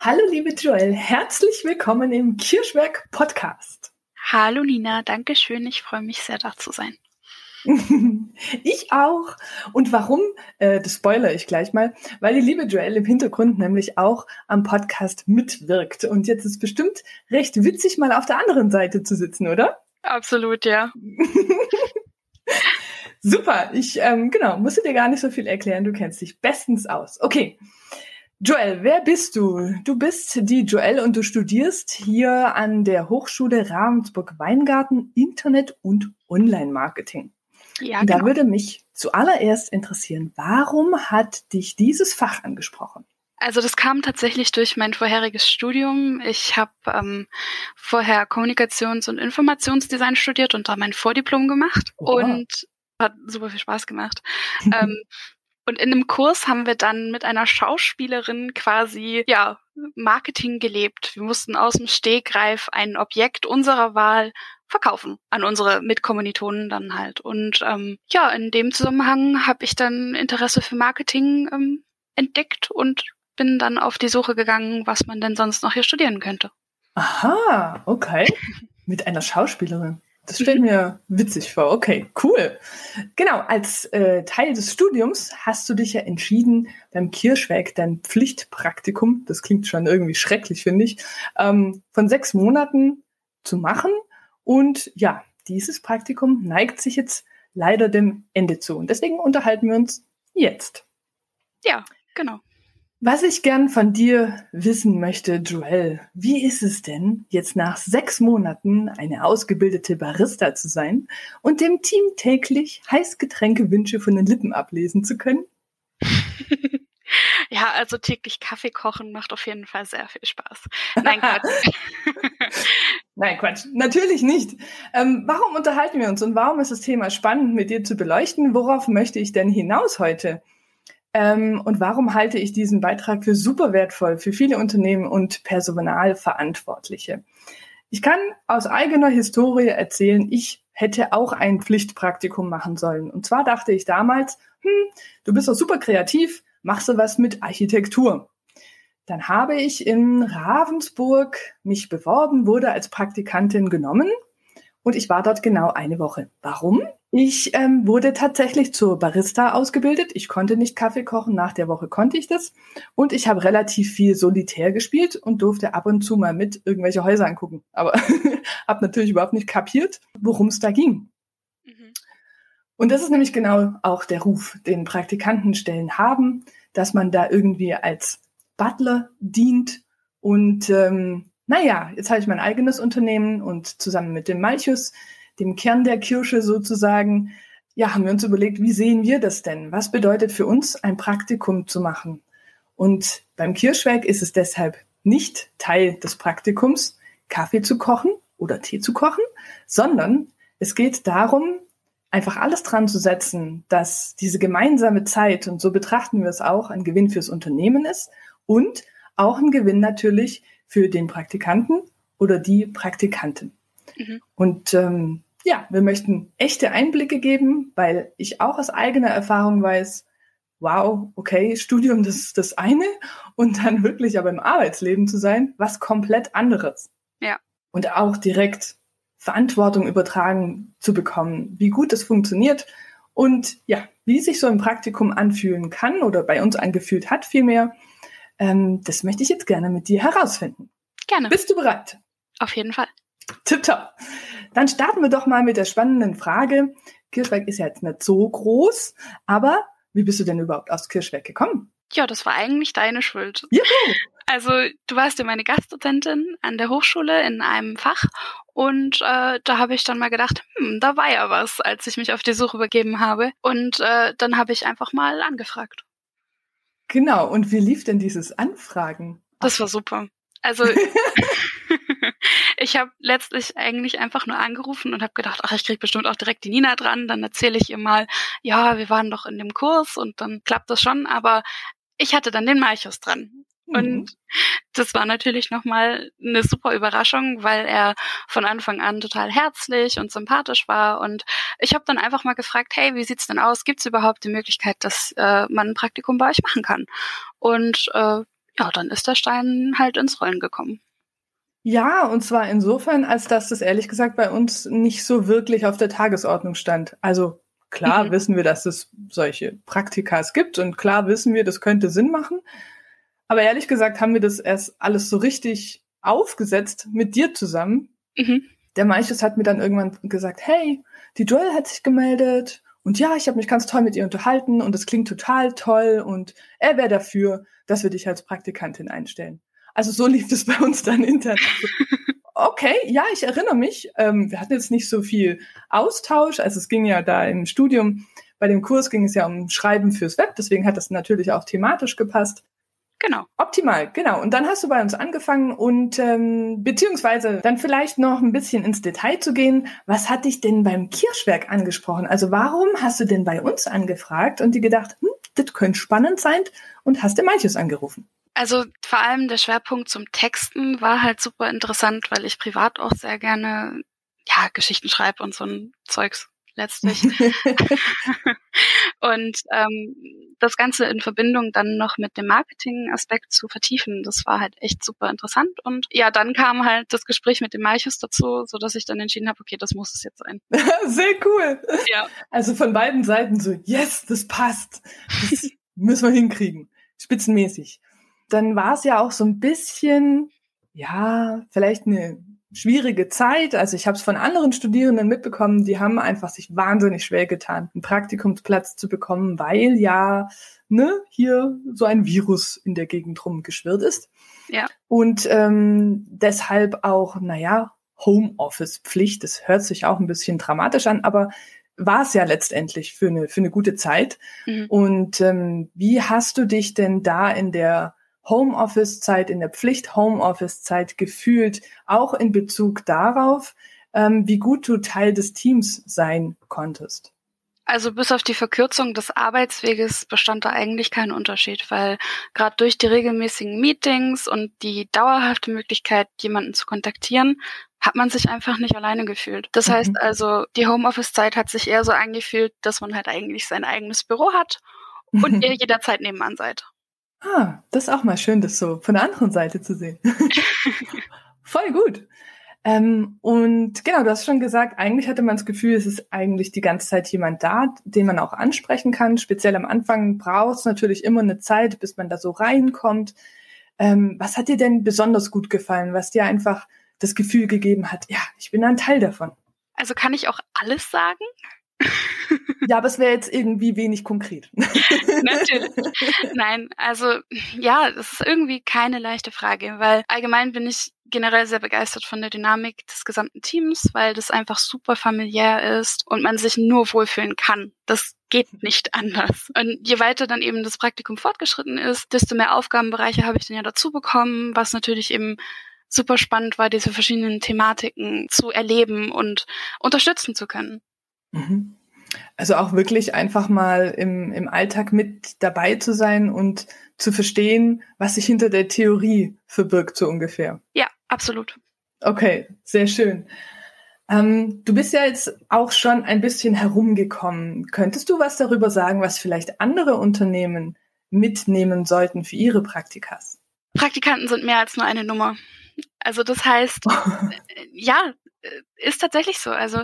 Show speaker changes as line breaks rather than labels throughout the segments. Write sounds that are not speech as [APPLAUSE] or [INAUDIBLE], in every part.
Hallo liebe Joel, herzlich willkommen im Kirschwerk Podcast.
Hallo Nina, danke schön. Ich freue mich sehr, da zu sein. [LAUGHS]
ich auch. Und warum? Äh, das spoilere ich gleich mal, weil die liebe Joelle im Hintergrund nämlich auch am Podcast mitwirkt. Und jetzt ist bestimmt recht witzig, mal auf der anderen Seite zu sitzen, oder?
Absolut, ja. [LAUGHS]
Super. Ich, ähm, genau, musste dir gar nicht so viel erklären. Du kennst dich bestens aus. Okay. Joel, wer bist du? Du bist die Joel und du studierst hier an der Hochschule Ravensburg-Weingarten Internet- und Online-Marketing. Ja, genau. Da würde mich zuallererst interessieren, warum hat dich dieses Fach angesprochen?
Also das kam tatsächlich durch mein vorheriges Studium. Ich habe ähm, vorher Kommunikations- und Informationsdesign studiert und da mein Vordiplom gemacht oh. und hat super viel Spaß gemacht. [LAUGHS] ähm, und in einem Kurs haben wir dann mit einer Schauspielerin quasi, ja, Marketing gelebt. Wir mussten aus dem Stegreif ein Objekt unserer Wahl verkaufen an unsere Mitkommilitonen dann halt. Und ähm, ja, in dem Zusammenhang habe ich dann Interesse für Marketing ähm, entdeckt und bin dann auf die Suche gegangen, was man denn sonst noch hier studieren könnte.
Aha, okay. Mit einer Schauspielerin. Das stelle ich mir witzig vor. Okay, cool. Genau, als äh, Teil des Studiums hast du dich ja entschieden, beim Kirschweg dein Pflichtpraktikum, das klingt schon irgendwie schrecklich, finde ich, ähm, von sechs Monaten zu machen. Und ja, dieses Praktikum neigt sich jetzt leider dem Ende zu. Und deswegen unterhalten wir uns jetzt.
Ja, genau.
Was ich gern von dir wissen möchte, Joel, wie ist es denn, jetzt nach sechs Monaten eine ausgebildete Barista zu sein und dem Team täglich Heißgetränkewünsche von den Lippen ablesen zu können? [LAUGHS]
ja, also täglich Kaffee kochen macht auf jeden Fall sehr viel Spaß. Nein, Quatsch. [LAUGHS]
Nein, Quatsch. Natürlich nicht. Ähm, warum unterhalten wir uns und warum ist das Thema spannend mit dir zu beleuchten? Worauf möchte ich denn hinaus heute? Ähm, und warum halte ich diesen Beitrag für super wertvoll für viele Unternehmen und Personalverantwortliche? Ich kann aus eigener Historie erzählen, ich hätte auch ein Pflichtpraktikum machen sollen. Und zwar dachte ich damals, hm, du bist doch super kreativ, machst du was mit Architektur. Dann habe ich in Ravensburg mich beworben, wurde als Praktikantin genommen und ich war dort genau eine Woche. Warum? Ich ähm, wurde tatsächlich zur Barista ausgebildet. Ich konnte nicht Kaffee kochen. Nach der Woche konnte ich das. Und ich habe relativ viel Solitär gespielt und durfte ab und zu mal mit irgendwelche Häuser angucken. Aber [LAUGHS] habe natürlich überhaupt nicht kapiert, worum es da ging. Mhm. Und das ist nämlich genau auch der Ruf, den Praktikantenstellen haben, dass man da irgendwie als Butler dient und ähm, naja, jetzt habe ich mein eigenes Unternehmen und zusammen mit dem Malchus, dem Kern der Kirsche sozusagen, ja, haben wir uns überlegt, wie sehen wir das denn? Was bedeutet für uns, ein Praktikum zu machen? Und beim Kirschwerk ist es deshalb nicht Teil des Praktikums, Kaffee zu kochen oder Tee zu kochen, sondern es geht darum, einfach alles dran zu setzen, dass diese gemeinsame Zeit, und so betrachten wir es auch, ein Gewinn fürs Unternehmen ist und auch ein Gewinn natürlich für den Praktikanten oder die Praktikantin. Mhm. Und ähm, ja, wir möchten echte Einblicke geben, weil ich auch aus eigener Erfahrung weiß, wow, okay, Studium, das ist das eine und dann wirklich aber im Arbeitsleben zu sein, was komplett anderes.
Ja.
Und auch direkt Verantwortung übertragen zu bekommen, wie gut das funktioniert und ja, wie sich so ein Praktikum anfühlen kann oder bei uns angefühlt hat vielmehr. Ähm, das möchte ich jetzt gerne mit dir herausfinden.
Gerne.
Bist du bereit?
Auf jeden Fall.
Tipptopp. Dann starten wir doch mal mit der spannenden Frage. Kirschberg ist ja jetzt nicht so groß, aber wie bist du denn überhaupt aus Kirschberg gekommen?
Ja, das war eigentlich deine Schuld.
Juhu. [LAUGHS]
Also du warst ja meine Gastdozentin an der Hochschule in einem Fach und äh, da habe ich dann mal gedacht, hm, da war ja was, als ich mich auf die Suche begeben habe. Und äh, dann habe ich einfach mal angefragt.
Genau, und wie lief denn dieses Anfragen?
Das war super. Also [LAUGHS] ich habe letztlich eigentlich einfach nur angerufen und habe gedacht, ach, ich krieg bestimmt auch direkt die Nina dran, dann erzähle ich ihr mal, ja, wir waren doch in dem Kurs und dann klappt das schon, aber ich hatte dann den Malchus dran. Mhm. Und das war natürlich nochmal eine super Überraschung, weil er von Anfang an total herzlich und sympathisch war. Und ich habe dann einfach mal gefragt, hey, wie sieht's denn aus? Gibt es überhaupt die Möglichkeit, dass äh, man ein Praktikum bei euch machen kann? Und äh, ja, dann ist der Stein halt ins Rollen gekommen.
Ja, und zwar insofern, als dass das ehrlich gesagt bei uns nicht so wirklich auf der Tagesordnung stand. Also klar mhm. wissen wir, dass es solche Praktikas gibt und klar wissen wir, das könnte Sinn machen. Aber ehrlich gesagt haben wir das erst alles so richtig aufgesetzt mit dir zusammen. Mhm. Der Manches hat mir dann irgendwann gesagt, hey, die Joel hat sich gemeldet und ja, ich habe mich ganz toll mit ihr unterhalten und es klingt total toll und er wäre dafür, dass wir dich als Praktikantin einstellen. Also so lief es bei uns dann intern. okay, ja, ich erinnere mich. Ähm, wir hatten jetzt nicht so viel Austausch. Also es ging ja da im Studium, bei dem Kurs ging es ja um Schreiben fürs Web, deswegen hat das natürlich auch thematisch gepasst.
Genau.
Optimal, genau. Und dann hast du bei uns angefangen und ähm, beziehungsweise dann vielleicht noch ein bisschen ins Detail zu gehen. Was hat dich denn beim Kirschwerk angesprochen? Also warum hast du denn bei uns angefragt und dir gedacht, hm, das könnte spannend sein und hast dir manches angerufen?
Also vor allem der Schwerpunkt zum Texten war halt super interessant, weil ich privat auch sehr gerne ja Geschichten schreibe und so ein Zeugs letztlich. [LAUGHS] und ähm, das Ganze in Verbindung dann noch mit dem Marketing-Aspekt zu vertiefen, das war halt echt super interessant. Und ja, dann kam halt das Gespräch mit dem Malchus dazu, so dass ich dann entschieden habe, okay, das muss es jetzt sein. [LAUGHS]
Sehr cool. Ja. Also von beiden Seiten so, yes, das passt. Das [LAUGHS] müssen wir hinkriegen. Spitzenmäßig. Dann war es ja auch so ein bisschen, ja, vielleicht eine schwierige Zeit. Also ich habe es von anderen Studierenden mitbekommen, die haben einfach sich wahnsinnig schwer getan, einen Praktikumsplatz zu bekommen, weil ja ne, hier so ein Virus in der Gegend rumgeschwirrt ist.
Ja.
Und ähm, deshalb auch, naja, Homeoffice-Pflicht. Das hört sich auch ein bisschen dramatisch an, aber war es ja letztendlich für eine, für eine gute Zeit. Mhm. Und ähm, wie hast du dich denn da in der Homeoffice-Zeit, in der Pflicht-Homeoffice-Zeit gefühlt, auch in Bezug darauf, ähm, wie gut du Teil des Teams sein konntest?
Also bis auf die Verkürzung des Arbeitsweges bestand da eigentlich kein Unterschied, weil gerade durch die regelmäßigen Meetings und die dauerhafte Möglichkeit, jemanden zu kontaktieren, hat man sich einfach nicht alleine gefühlt. Das mhm. heißt also, die Homeoffice-Zeit hat sich eher so angefühlt, dass man halt eigentlich sein eigenes Büro hat und [LAUGHS] ihr jederzeit nebenan seid.
Ah, das ist auch mal schön, das so von der anderen Seite zu sehen. [LAUGHS] Voll gut. Ähm, und genau, du hast schon gesagt, eigentlich hatte man das Gefühl, es ist eigentlich die ganze Zeit jemand da, den man auch ansprechen kann. Speziell am Anfang braucht es natürlich immer eine Zeit, bis man da so reinkommt. Ähm, was hat dir denn besonders gut gefallen, was dir einfach das Gefühl gegeben hat, ja, ich bin ein Teil davon?
Also kann ich auch alles sagen?
Ja, aber es wäre jetzt irgendwie wenig konkret. [LAUGHS]
Natürlich. Nein, also ja, das ist irgendwie keine leichte Frage, weil allgemein bin ich generell sehr begeistert von der Dynamik des gesamten Teams, weil das einfach super familiär ist und man sich nur wohlfühlen kann. Das geht nicht anders. Und je weiter dann eben das Praktikum fortgeschritten ist, desto mehr Aufgabenbereiche habe ich dann ja dazu bekommen, was natürlich eben super spannend war, diese verschiedenen Thematiken zu erleben und unterstützen zu können.
Mhm. Also auch wirklich einfach mal im, im Alltag mit dabei zu sein und zu verstehen, was sich hinter der Theorie verbirgt, so ungefähr.
Ja, absolut.
Okay, sehr schön. Ähm, du bist ja jetzt auch schon ein bisschen herumgekommen. Könntest du was darüber sagen, was vielleicht andere Unternehmen mitnehmen sollten für ihre Praktikas?
Praktikanten sind mehr als nur eine Nummer. Also das heißt, [LAUGHS] ja, ist tatsächlich so. Also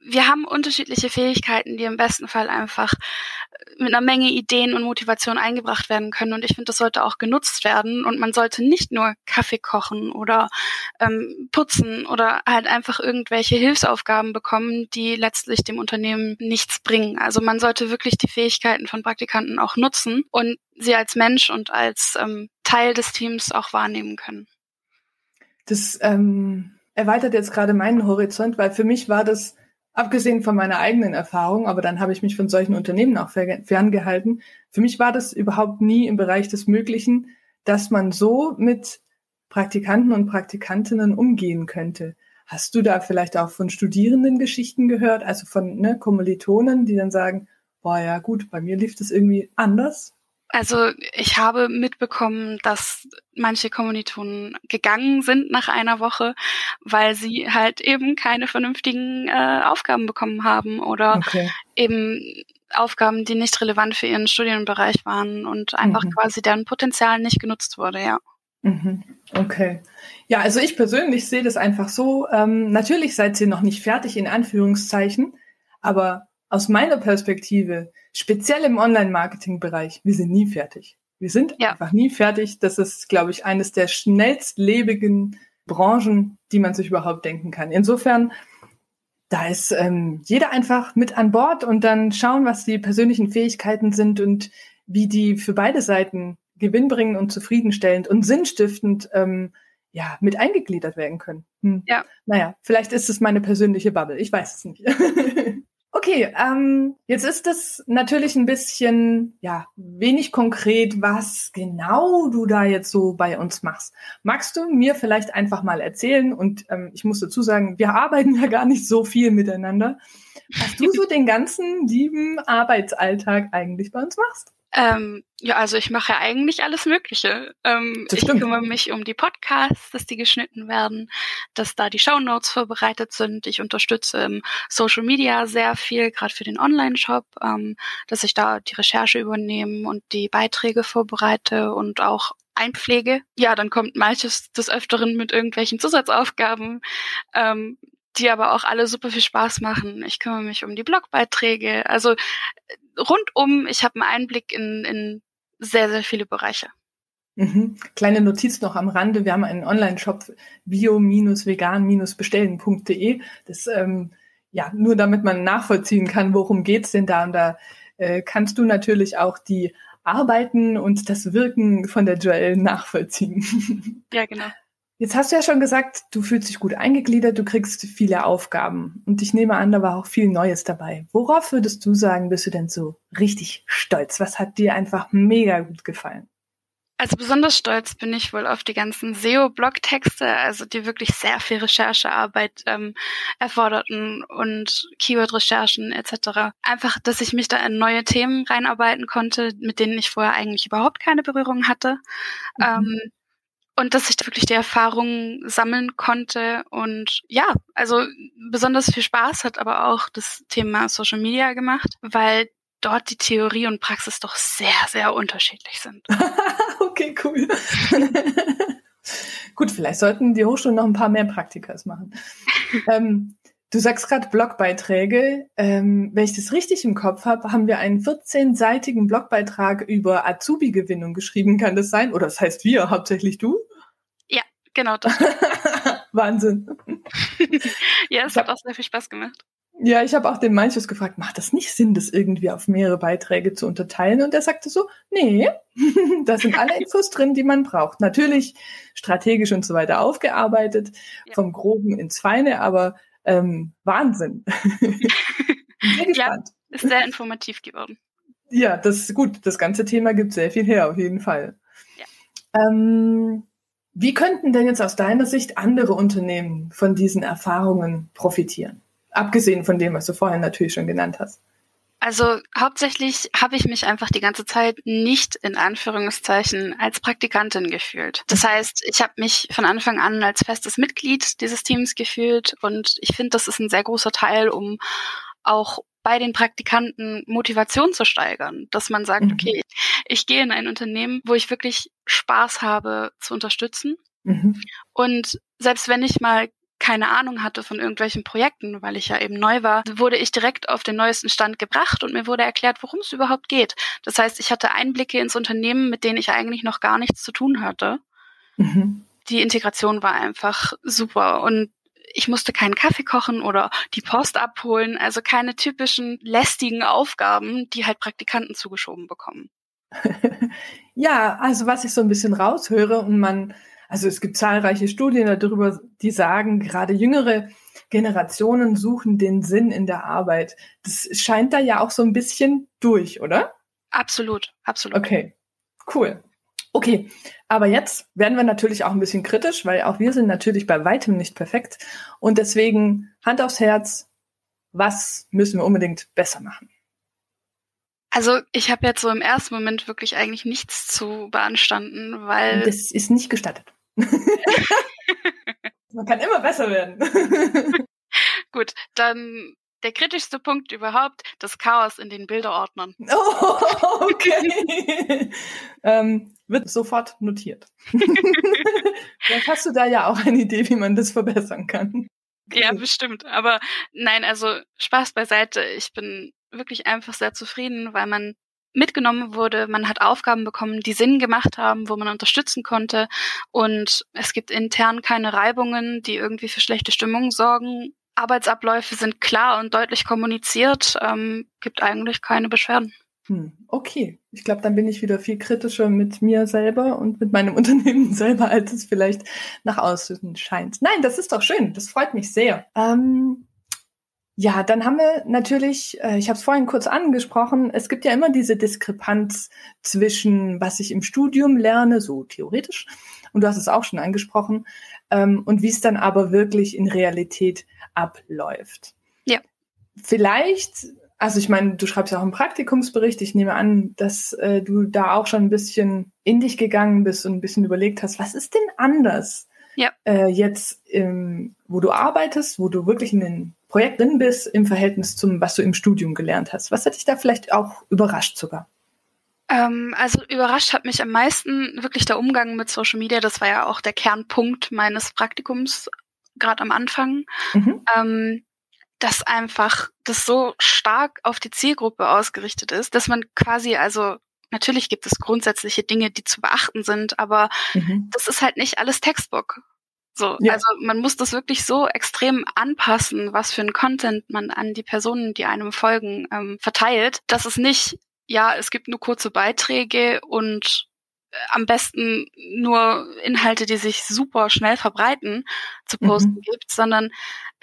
wir haben unterschiedliche Fähigkeiten, die im besten Fall einfach äh, mit einer Menge Ideen und Motivation eingebracht werden können. Und ich finde, das sollte auch genutzt werden. Und man sollte nicht nur Kaffee kochen oder ähm, putzen oder halt einfach irgendwelche Hilfsaufgaben bekommen, die letztlich dem Unternehmen nichts bringen. Also man sollte wirklich die Fähigkeiten von Praktikanten auch nutzen und sie als Mensch und als ähm, Teil des Teams auch wahrnehmen können.
Das ähm erweitert jetzt gerade meinen Horizont, weil für mich war das, abgesehen von meiner eigenen Erfahrung, aber dann habe ich mich von solchen Unternehmen auch ferngehalten, für mich war das überhaupt nie im Bereich des Möglichen, dass man so mit Praktikanten und Praktikantinnen umgehen könnte. Hast du da vielleicht auch von Studierenden Geschichten gehört, also von ne, Kommilitonen, die dann sagen, boah ja gut, bei mir lief das irgendwie anders?
Also ich habe mitbekommen, dass manche Kommilitonen gegangen sind nach einer Woche, weil sie halt eben keine vernünftigen äh, Aufgaben bekommen haben oder okay. eben Aufgaben, die nicht relevant für ihren Studienbereich waren und einfach mhm. quasi deren Potenzial nicht genutzt wurde, ja.
Mhm. Okay. Ja, also ich persönlich sehe das einfach so. Ähm, natürlich seid ihr noch nicht fertig in Anführungszeichen, aber aus meiner Perspektive, speziell im Online-Marketing-Bereich, wir sind nie fertig. Wir sind ja. einfach nie fertig. Das ist, glaube ich, eines der schnellstlebigen Branchen, die man sich überhaupt denken kann. Insofern, da ist ähm, jeder einfach mit an Bord und dann schauen, was die persönlichen Fähigkeiten sind und wie die für beide Seiten gewinnbringend und zufriedenstellend und sinnstiftend ähm, ja, mit eingegliedert werden können. Hm. Ja. Naja, vielleicht ist es meine persönliche Bubble. Ich weiß es nicht. [LAUGHS] Okay, ähm, jetzt ist es natürlich ein bisschen, ja, wenig konkret, was genau du da jetzt so bei uns machst. Magst du mir vielleicht einfach mal erzählen? Und ähm, ich muss dazu sagen, wir [LAUGHS] arbeiten ja gar nicht so viel miteinander. Was du so den ganzen lieben Arbeitsalltag eigentlich bei uns machst?
Ähm, ja, also ich mache ja eigentlich alles Mögliche. Ähm, ich kümmere mich um die Podcasts, dass die geschnitten werden, dass da die Shownotes vorbereitet sind. Ich unterstütze im Social Media sehr viel, gerade für den Online-Shop, ähm, dass ich da die Recherche übernehme und die Beiträge vorbereite und auch einpflege. Ja, dann kommt manches des Öfteren mit irgendwelchen Zusatzaufgaben. Ähm, die aber auch alle super viel Spaß machen. Ich kümmere mich um die Blogbeiträge. Also rundum, ich habe einen Einblick in, in sehr, sehr viele Bereiche.
Mhm. Kleine Notiz noch am Rande. Wir haben einen Online-Shop bio-vegan-bestellen.de. Das, ähm, ja, nur damit man nachvollziehen kann, worum geht's denn da. Und da äh, kannst du natürlich auch die Arbeiten und das Wirken von der Joelle nachvollziehen.
Ja, genau.
Jetzt hast du ja schon gesagt, du fühlst dich gut eingegliedert, du kriegst viele Aufgaben. Und ich nehme an, da war auch viel Neues dabei. Worauf würdest du sagen, bist du denn so richtig stolz? Was hat dir einfach mega gut gefallen?
Also besonders stolz bin ich wohl auf die ganzen SEO-Blog-Texte, also die wirklich sehr viel Recherchearbeit ähm, erforderten und Keyword-Recherchen etc. Einfach, dass ich mich da in neue Themen reinarbeiten konnte, mit denen ich vorher eigentlich überhaupt keine Berührung hatte. Mhm. Ähm, und dass ich da wirklich die Erfahrungen sammeln konnte und ja, also besonders viel Spaß hat aber auch das Thema Social Media gemacht, weil dort die Theorie und Praxis doch sehr, sehr unterschiedlich sind. [LAUGHS]
okay, cool. [LAUGHS] Gut, vielleicht sollten die Hochschulen noch ein paar mehr Praktikas machen. [LAUGHS] ähm, du sagst gerade Blogbeiträge. Ähm, wenn ich das richtig im Kopf habe, haben wir einen 14-seitigen Blogbeitrag über Azubi-Gewinnung geschrieben. Kann das sein? Oder das heißt wir, hauptsächlich du?
Ja, genau. Das [LAUGHS]
Wahnsinn. [LAUGHS]
ja, es hat auch sehr viel Spaß gemacht.
Ja, ich habe auch den Manches gefragt, macht das nicht Sinn, das irgendwie auf mehrere Beiträge zu unterteilen? Und er sagte so, nee, [LAUGHS] da sind alle Infos drin, die man braucht. Natürlich strategisch und so weiter aufgearbeitet, ja. vom Groben ins Feine, aber ähm, Wahnsinn. [LAUGHS]
sehr gespannt. Ja, ist sehr informativ geworden.
Ja, das ist gut. Das ganze Thema gibt sehr viel her, auf jeden Fall. Ja. Ähm, wie könnten denn jetzt aus deiner Sicht andere Unternehmen von diesen Erfahrungen profitieren? Abgesehen von dem, was du vorhin natürlich schon genannt hast.
Also hauptsächlich habe ich mich einfach die ganze Zeit nicht in Anführungszeichen als Praktikantin gefühlt. Das heißt, ich habe mich von Anfang an als festes Mitglied dieses Teams gefühlt und ich finde, das ist ein sehr großer Teil, um auch bei den Praktikanten Motivation zu steigern, dass man sagt, mhm. okay, ich gehe in ein Unternehmen, wo ich wirklich Spaß habe zu unterstützen. Mhm. Und selbst wenn ich mal keine Ahnung hatte von irgendwelchen Projekten, weil ich ja eben neu war, wurde ich direkt auf den neuesten Stand gebracht und mir wurde erklärt, worum es überhaupt geht. Das heißt, ich hatte Einblicke ins Unternehmen, mit denen ich eigentlich noch gar nichts zu tun hatte. Mhm. Die Integration war einfach super und ich musste keinen Kaffee kochen oder die Post abholen, also keine typischen lästigen Aufgaben, die halt Praktikanten zugeschoben bekommen. [LAUGHS]
ja, also was ich so ein bisschen raushöre und man also es gibt zahlreiche Studien darüber, die sagen, gerade jüngere Generationen suchen den Sinn in der Arbeit. Das scheint da ja auch so ein bisschen durch, oder?
Absolut, absolut.
Okay, cool. Okay, aber jetzt werden wir natürlich auch ein bisschen kritisch, weil auch wir sind natürlich bei weitem nicht perfekt. Und deswegen Hand aufs Herz, was müssen wir unbedingt besser machen?
Also ich habe jetzt so im ersten Moment wirklich eigentlich nichts zu beanstanden, weil.
Das ist nicht gestattet. [LAUGHS] Man kann immer besser werden. [LAUGHS]
Gut, dann der kritischste Punkt überhaupt, das Chaos in den Bilderordnern. [LAUGHS]
Oh, okay. ähm, wird sofort notiert. Vielleicht hast du da ja auch eine Idee, wie man das verbessern kann.
Ja, bestimmt. Aber nein, also Spaß beiseite. Ich bin wirklich einfach sehr zufrieden, weil man mitgenommen wurde, man hat Aufgaben bekommen, die Sinn gemacht haben, wo man unterstützen konnte und es gibt intern keine Reibungen, die irgendwie für schlechte Stimmung sorgen Arbeitsabläufe sind klar und deutlich kommuniziert, ähm, gibt eigentlich keine Beschwerden.
Hm, okay, ich glaube, dann bin ich wieder viel kritischer mit mir selber und mit meinem [LAUGHS] Unternehmen selber, als es vielleicht nach außen scheint. Nein, das ist doch schön, das freut mich sehr. Ähm, ja, dann haben wir natürlich, äh, ich habe es vorhin kurz angesprochen, es gibt ja immer diese Diskrepanz zwischen, was ich im Studium lerne, so theoretisch, und du hast es auch schon angesprochen, ähm, und wie es dann aber wirklich in Realität abläuft.
Ja.
Vielleicht, also ich meine, du schreibst ja auch einen Praktikumsbericht. Ich nehme an, dass äh, du da auch schon ein bisschen in dich gegangen bist und ein bisschen überlegt hast, was ist denn anders?
Ja.
Äh, jetzt, ähm, wo du arbeitest, wo du wirklich in den Projekt drin bist, im Verhältnis zum, was du im Studium gelernt hast. Was hat dich da vielleicht auch überrascht sogar?
Ähm, also überrascht hat mich am meisten wirklich der Umgang mit Social Media. Das war ja auch der Kernpunkt meines Praktikums gerade am Anfang, mhm. ähm, dass einfach das so stark auf die Zielgruppe ausgerichtet ist, dass man quasi also natürlich gibt es grundsätzliche Dinge, die zu beachten sind, aber mhm. das ist halt nicht alles Textbook. So, ja. also man muss das wirklich so extrem anpassen, was für ein Content man an die Personen, die einem folgen, ähm, verteilt, dass es nicht, ja, es gibt nur kurze Beiträge und am besten nur Inhalte, die sich super schnell verbreiten, zu posten mhm. gibt, sondern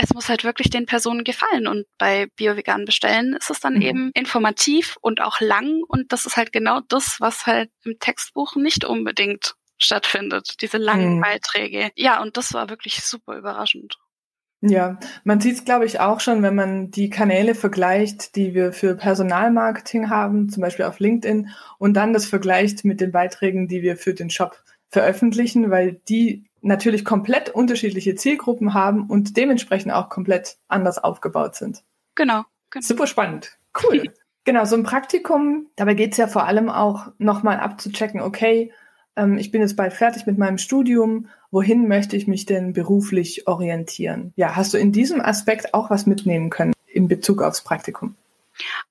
es muss halt wirklich den Personen gefallen. Und bei Bio-Vegan bestellen ist es dann mhm. eben informativ und auch lang. Und das ist halt genau das, was halt im Textbuch nicht unbedingt stattfindet, diese langen mhm. Beiträge. Ja, und das war wirklich super überraschend.
Ja, man sieht es, glaube ich, auch schon, wenn man die Kanäle vergleicht, die wir für Personalmarketing haben, zum Beispiel auf LinkedIn, und dann das vergleicht mit den Beiträgen, die wir für den Shop veröffentlichen, weil die natürlich komplett unterschiedliche Zielgruppen haben und dementsprechend auch komplett anders aufgebaut sind.
Genau. genau.
Super spannend. Cool. [LAUGHS] genau, so ein Praktikum, dabei geht es ja vor allem auch nochmal abzuchecken, okay, ähm, ich bin jetzt bald fertig mit meinem Studium, wohin möchte ich mich denn beruflich orientieren? Ja, hast du in diesem Aspekt auch was mitnehmen können in Bezug aufs Praktikum?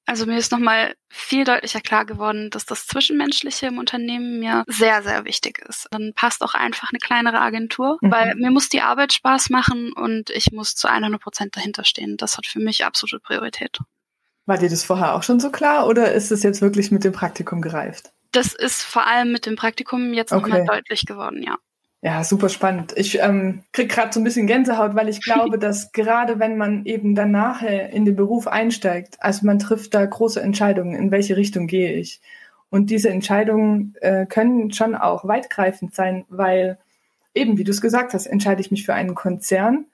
Also mir ist nochmal viel deutlicher klar geworden, dass das Zwischenmenschliche im Unternehmen mir sehr, sehr wichtig ist. Dann passt auch einfach eine kleinere Agentur, mhm. weil mir muss die Arbeit Spaß machen und ich muss zu 100 Prozent dahinter stehen. Das hat für mich absolute Priorität.
War dir das vorher auch schon so klar oder ist es jetzt wirklich mit dem Praktikum gereift?
Das ist vor allem mit dem Praktikum jetzt okay. nochmal deutlich geworden, ja.
Ja, super spannend. Ich ähm, krieg gerade so ein bisschen Gänsehaut, weil ich glaube, [LAUGHS] dass gerade wenn man eben dann nachher in den Beruf einsteigt, also man trifft da große Entscheidungen, in welche Richtung gehe ich. Und diese Entscheidungen äh, können schon auch weitgreifend sein, weil eben, wie du es gesagt hast, entscheide ich mich für einen Konzern,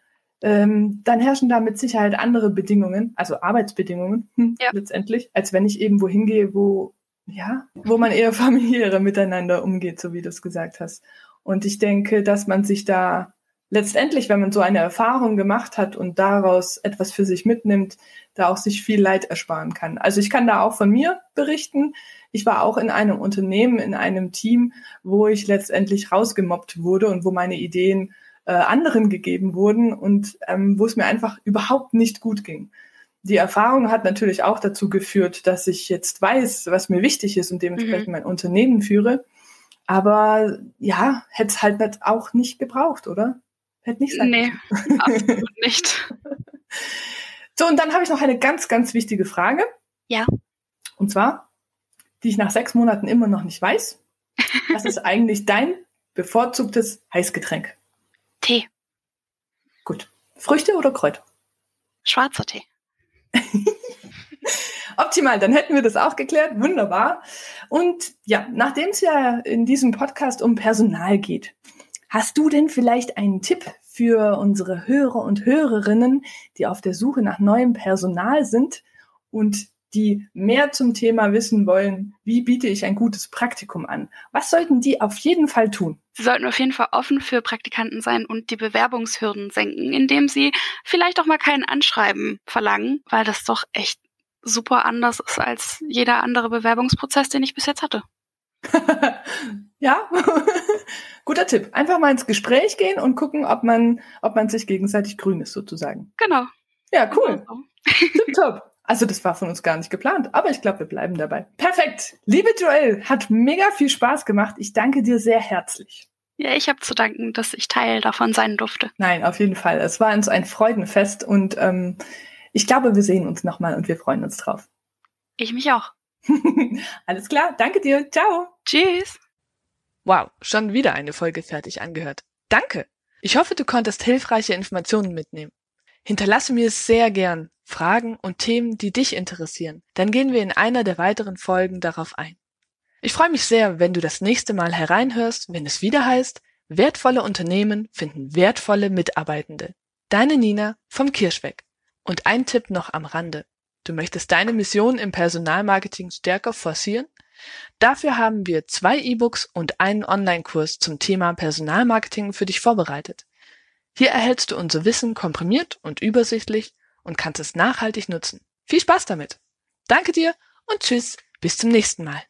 ähm, dann herrschen da mit Sicherheit andere Bedingungen, also Arbeitsbedingungen [LAUGHS] hm, ja. letztendlich, als wenn ich eben wohin gehe, wo ja, wo man eher [LAUGHS] familiärer miteinander umgeht, so wie du es gesagt hast. Und ich denke, dass man sich da letztendlich, wenn man so eine Erfahrung gemacht hat und daraus etwas für sich mitnimmt, da auch sich viel Leid ersparen kann. Also ich kann da auch von mir berichten. Ich war auch in einem Unternehmen, in einem Team, wo ich letztendlich rausgemobbt wurde und wo meine Ideen äh, anderen gegeben wurden und ähm, wo es mir einfach überhaupt nicht gut ging. Die Erfahrung hat natürlich auch dazu geführt, dass ich jetzt weiß, was mir wichtig ist und dementsprechend mhm. mein Unternehmen führe. Aber ja, hätte es halt nicht, auch nicht gebraucht, oder? Hätte nicht sein
Nee, absolut [LAUGHS] nicht.
So, und dann habe ich noch eine ganz, ganz wichtige Frage.
Ja.
Und zwar, die ich nach sechs Monaten immer noch nicht weiß. Was ist eigentlich dein bevorzugtes Heißgetränk?
Tee.
Gut. Früchte oder Kräuter?
Schwarzer Tee. [LAUGHS]
Optimal, dann hätten wir das auch geklärt. Wunderbar. Und ja, nachdem es ja in diesem Podcast um Personal geht, hast du denn vielleicht einen Tipp für unsere Hörer und Hörerinnen, die auf der Suche nach neuem Personal sind und die mehr zum Thema wissen wollen, wie biete ich ein gutes Praktikum an? Was sollten die auf jeden Fall tun?
Sie sollten auf jeden Fall offen für Praktikanten sein und die Bewerbungshürden senken, indem sie vielleicht auch mal kein Anschreiben verlangen, weil das doch echt super anders ist als jeder andere Bewerbungsprozess, den ich bis jetzt hatte. [LAUGHS]
ja, [LAUGHS] guter Tipp. Einfach mal ins Gespräch gehen und gucken, ob man, ob man sich gegenseitig grün ist, sozusagen.
Genau.
Ja, cool. Genau so. [LAUGHS] top. Also das war von uns gar nicht geplant, aber ich glaube, wir bleiben dabei. Perfekt. Liebe Joel, hat mega viel Spaß gemacht. Ich danke dir sehr herzlich.
Ja, ich habe zu danken, dass ich Teil davon sein durfte.
Nein, auf jeden Fall. Es war uns ein Freudenfest und ähm, ich glaube, wir sehen uns nochmal und wir freuen uns drauf.
Ich mich auch. [LAUGHS]
Alles klar, danke dir. Ciao.
Tschüss.
Wow, schon wieder eine Folge fertig angehört. Danke. Ich hoffe, du konntest hilfreiche Informationen mitnehmen. Hinterlasse mir sehr gern Fragen und Themen, die dich interessieren. Dann gehen wir in einer der weiteren Folgen darauf ein. Ich freue mich sehr, wenn du das nächste Mal hereinhörst, wenn es wieder heißt, wertvolle Unternehmen finden wertvolle Mitarbeitende. Deine Nina vom Kirschweg. Und ein Tipp noch am Rande. Du möchtest deine Mission im Personalmarketing stärker forcieren? Dafür haben wir zwei E-Books und einen Online-Kurs zum Thema Personalmarketing für dich vorbereitet. Hier erhältst du unser Wissen komprimiert und übersichtlich und kannst es nachhaltig nutzen. Viel Spaß damit. Danke dir und tschüss, bis zum nächsten Mal.